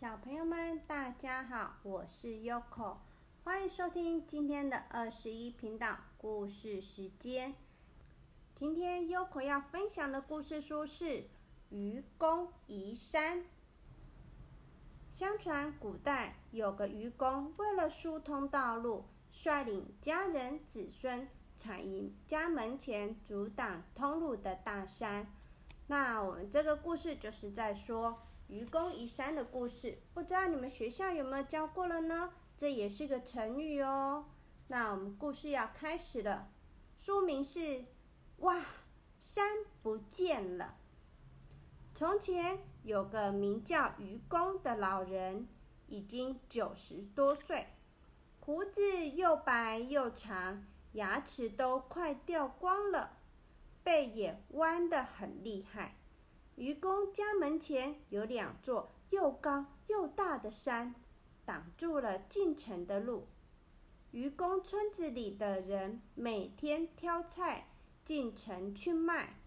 小朋友们，大家好，我是 Yoko，欢迎收听今天的二十一频道故事时间。今天 Yoko 要分享的故事书是《愚公移山》。相传古代有个愚公，为了疏通道路，率领家人子孙踩移家门前阻挡通路的大山。那我们这个故事就是在说。愚公移山的故事，不知道你们学校有没有教过了呢？这也是个成语哦。那我们故事要开始了，书名是“哇，山不见了”。从前有个名叫愚公的老人，已经九十多岁，胡子又白又长，牙齿都快掉光了，背也弯得很厉害。愚公家门前有两座又高又大的山，挡住了进城的路。愚公村子里的人每天挑菜进城去卖，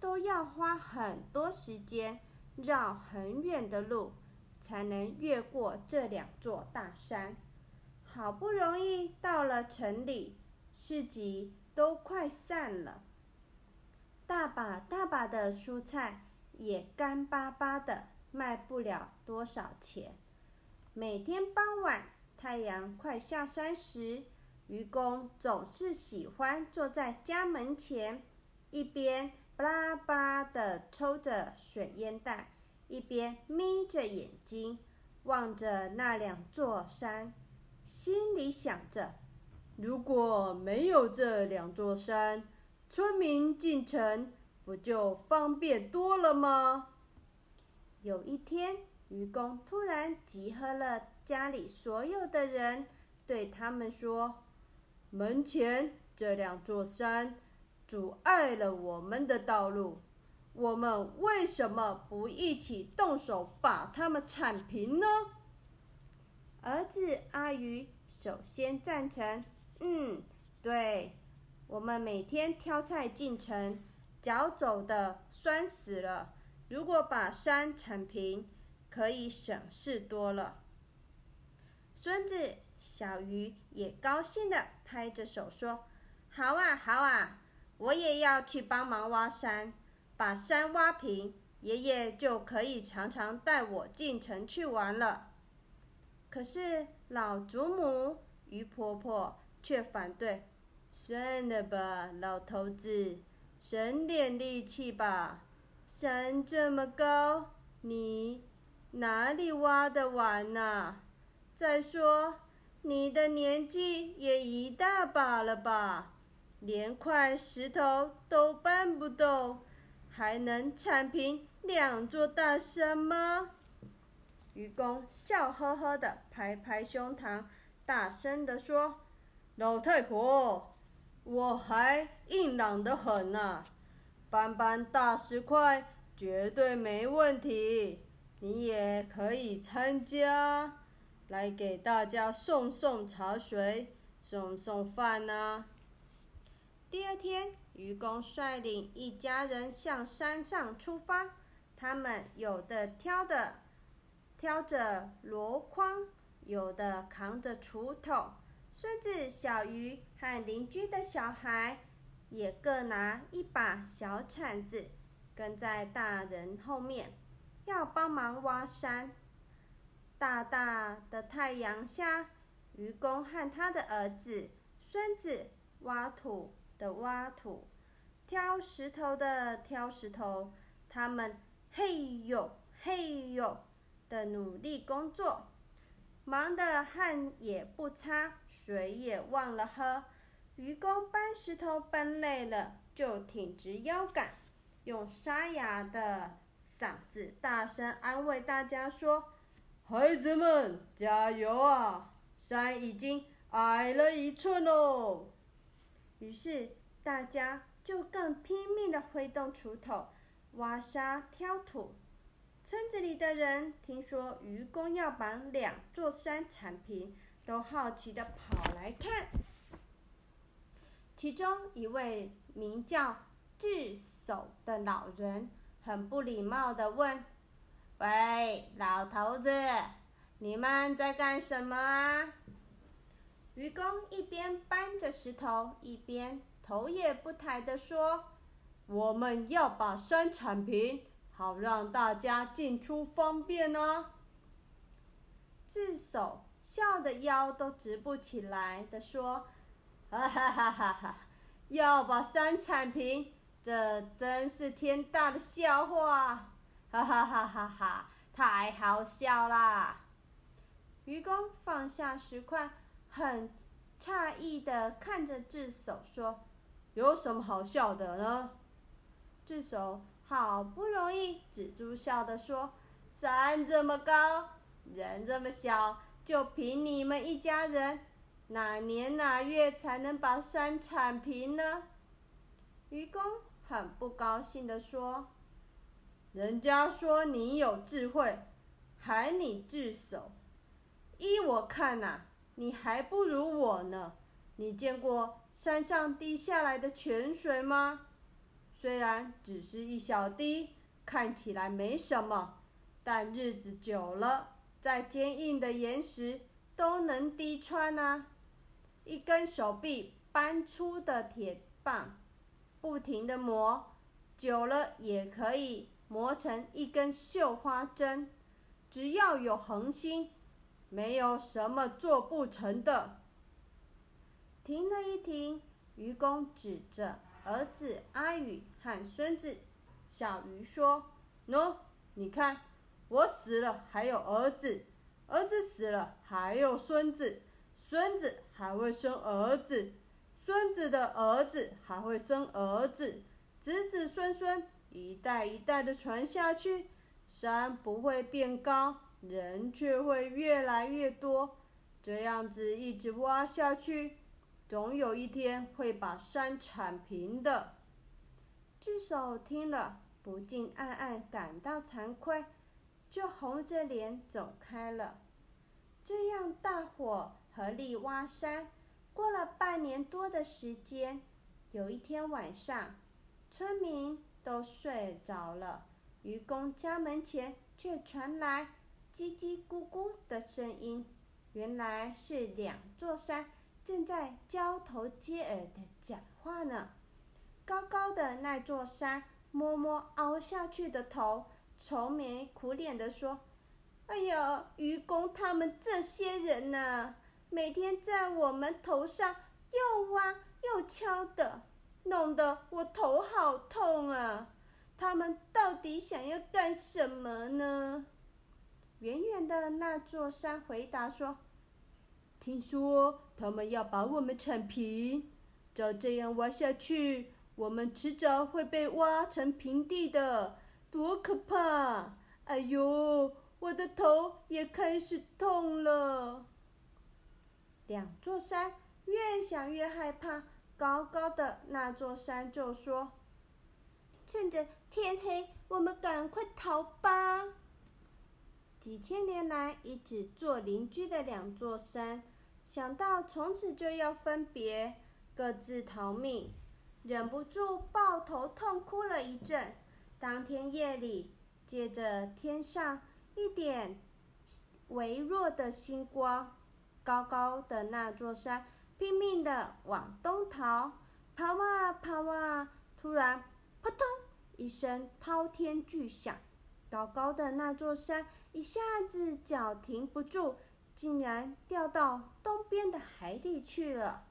都要花很多时间，绕很远的路，才能越过这两座大山。好不容易到了城里，市集都快散了，大把大把的蔬菜。也干巴巴的，卖不了多少钱。每天傍晚，太阳快下山时，愚公总是喜欢坐在家门前，一边巴拉巴拉的抽着水烟袋，一边眯着眼睛望着那两座山，心里想着：如果没有这两座山，村民进城。不就方便多了吗？有一天，愚公突然集合了家里所有的人，对他们说：“门前这两座山阻碍了我们的道路，我们为什么不一起动手把它们铲平呢？”儿子阿鱼首先赞成：“嗯，对，我们每天挑菜进城。”脚走的酸死了，如果把山铲平，可以省事多了。孙子小鱼也高兴的拍着手说：“好啊，好啊，我也要去帮忙挖山，把山挖平，爷爷就可以常常带我进城去玩了。”可是老祖母鱼婆婆却反对：“算了吧，老头子。”省点力气吧，山这么高，你哪里挖得完呐？再说，你的年纪也一大把了吧，连块石头都搬不动，还能铲平两座大山吗？愚公笑呵呵的拍拍胸膛，大声的说：“老太婆。”我还硬朗得很呢，搬搬大石块绝对没问题。你也可以参加，来给大家送送茶水，送送饭呢。第二天，愚公率领一家人向山上出发，他们有的挑的挑着箩筐，有的扛着锄头。孙子小鱼和邻居的小孩也各拿一把小铲子，跟在大人后面，要帮忙挖山。大大的太阳下，愚公和他的儿子、孙子挖土的挖土，挑石头的挑石头，他们嘿呦嘿呦的努力工作。忙得汗也不擦，水也忘了喝。愚公搬石头搬累了，就挺直腰杆，用沙哑的嗓子大声安慰大家说：“孩子们，加油啊！山已经矮了一寸喽。”于是大家就更拼命地挥动锄头，挖沙挑土。村子里的人听说愚公要把两座山铲平，都好奇的跑来看。其中一位名叫智叟的老人，很不礼貌的问：“喂，老头子，你们在干什么啊？愚公一边搬着石头，一边头也不抬地说：“我们要把山铲平，好让大家进出方便啊。”智手笑得腰都直不起来的说：“哈哈哈哈哈！要把山铲平，这真是天大的笑话！哈哈哈哈哈！太好笑啦！”愚公放下石块，很诧异的看着智叟说：“有什么好笑的呢？”智叟好不容易止住笑的说：“山这么高。”人这么小，就凭你们一家人，哪年哪月才能把山铲平呢？愚公很不高兴地说：“人家说你有智慧，喊你智叟。依我看呐，你还不如我呢。你见过山上滴下来的泉水吗？虽然只是一小滴，看起来没什么，但日子久了。”再坚硬的岩石都能滴穿啊！一根手臂搬出的铁棒，不停的磨，久了也可以磨成一根绣花针。只要有恒心，没有什么做不成的。停了一停，愚公指着儿子阿宇和孙子小鱼说：“喏，你看。”我死了还有儿子，儿子死了还有孙子，孙子还会生儿子，孙子的儿子还会生儿子，子子孙孙一代一代的传下去，山不会变高，人却会越来越多，这样子一直挖下去，总有一天会把山铲平的。智叟听了，不禁暗暗感到惭愧。就红着脸走开了。这样大伙合力挖山，过了半年多的时间。有一天晚上，村民都睡着了，愚公家门前却传来叽叽咕咕的声音。原来是两座山正在交头接耳的讲话呢。高高的那座山摸摸凹下去的头。愁眉苦脸的说：“哎呀，愚公他们这些人呐，每天在我们头上又挖又敲的，弄得我头好痛啊！他们到底想要干什么呢？”远远的那座山回答说：“听说他们要把我们铲平，照这样挖下去，我们迟早会被挖成平地的。”多可怕！哎呦，我的头也开始痛了。两座山越想越害怕，高高的那座山就说：“趁着天黑，我们赶快逃吧。”几千年来一直做邻居的两座山，想到从此就要分别，各自逃命，忍不住抱头痛哭了一阵。当天夜里，借着天上一点微弱的星光，高高的那座山拼命的往东逃，跑啊跑啊！突然，扑通一声滔天巨响，高高的那座山一下子脚停不住，竟然掉到东边的海里去了，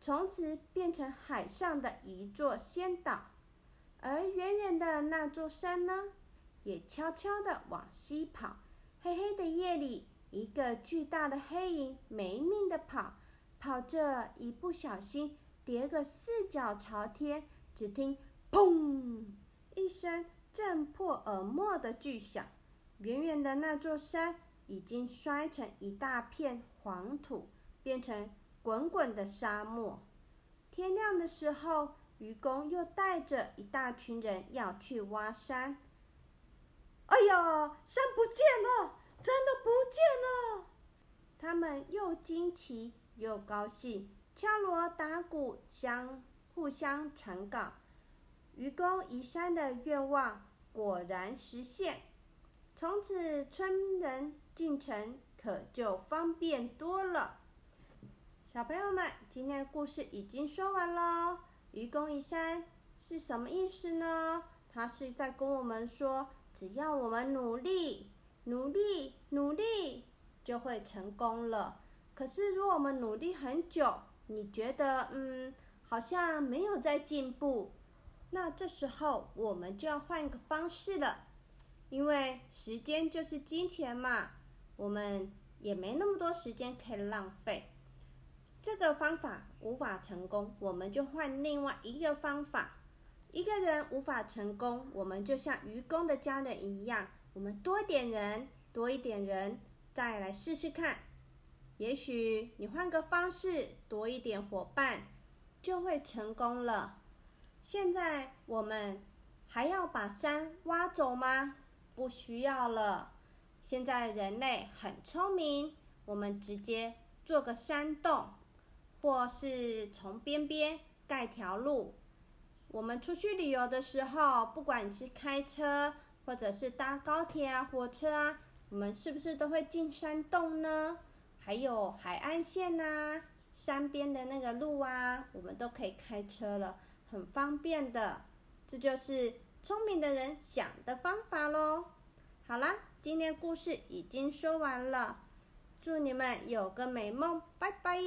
从此变成海上的一座仙岛。而远远的那座山呢，也悄悄地往西跑。黑黑的夜里，一个巨大的黑影没命地跑，跑着一不小心跌个四脚朝天。只听“砰”一声震破耳膜的巨响，远远的那座山已经摔成一大片黄土，变成滚滚的沙漠。天亮的时候。愚公又带着一大群人要去挖山。哎呀，山不见了，真的不见了！他们又惊奇又高兴，敲锣打鼓，相互相传告。愚公移山的愿望果然实现。从此村人进城可就方便多了。小朋友们，今天的故事已经说完喽。愚公移山是什么意思呢？他是在跟我们说，只要我们努力、努力、努力，就会成功了。可是，如果我们努力很久，你觉得嗯，好像没有在进步，那这时候我们就要换个方式了。因为时间就是金钱嘛，我们也没那么多时间可以浪费。这个方法无法成功，我们就换另外一个方法。一个人无法成功，我们就像愚公的家人一样，我们多点人，多一点人，再来试试看。也许你换个方式，多一点伙伴，就会成功了。现在我们还要把山挖走吗？不需要了。现在人类很聪明，我们直接做个山洞。或是从边边盖条路。我们出去旅游的时候，不管是开车或者是搭高铁啊、火车啊，我们是不是都会进山洞呢？还有海岸线呐，山边的那个路啊，我们都可以开车了，很方便的。这就是聪明的人想的方法喽。好啦，今天故事已经说完了，祝你们有个美梦，拜拜。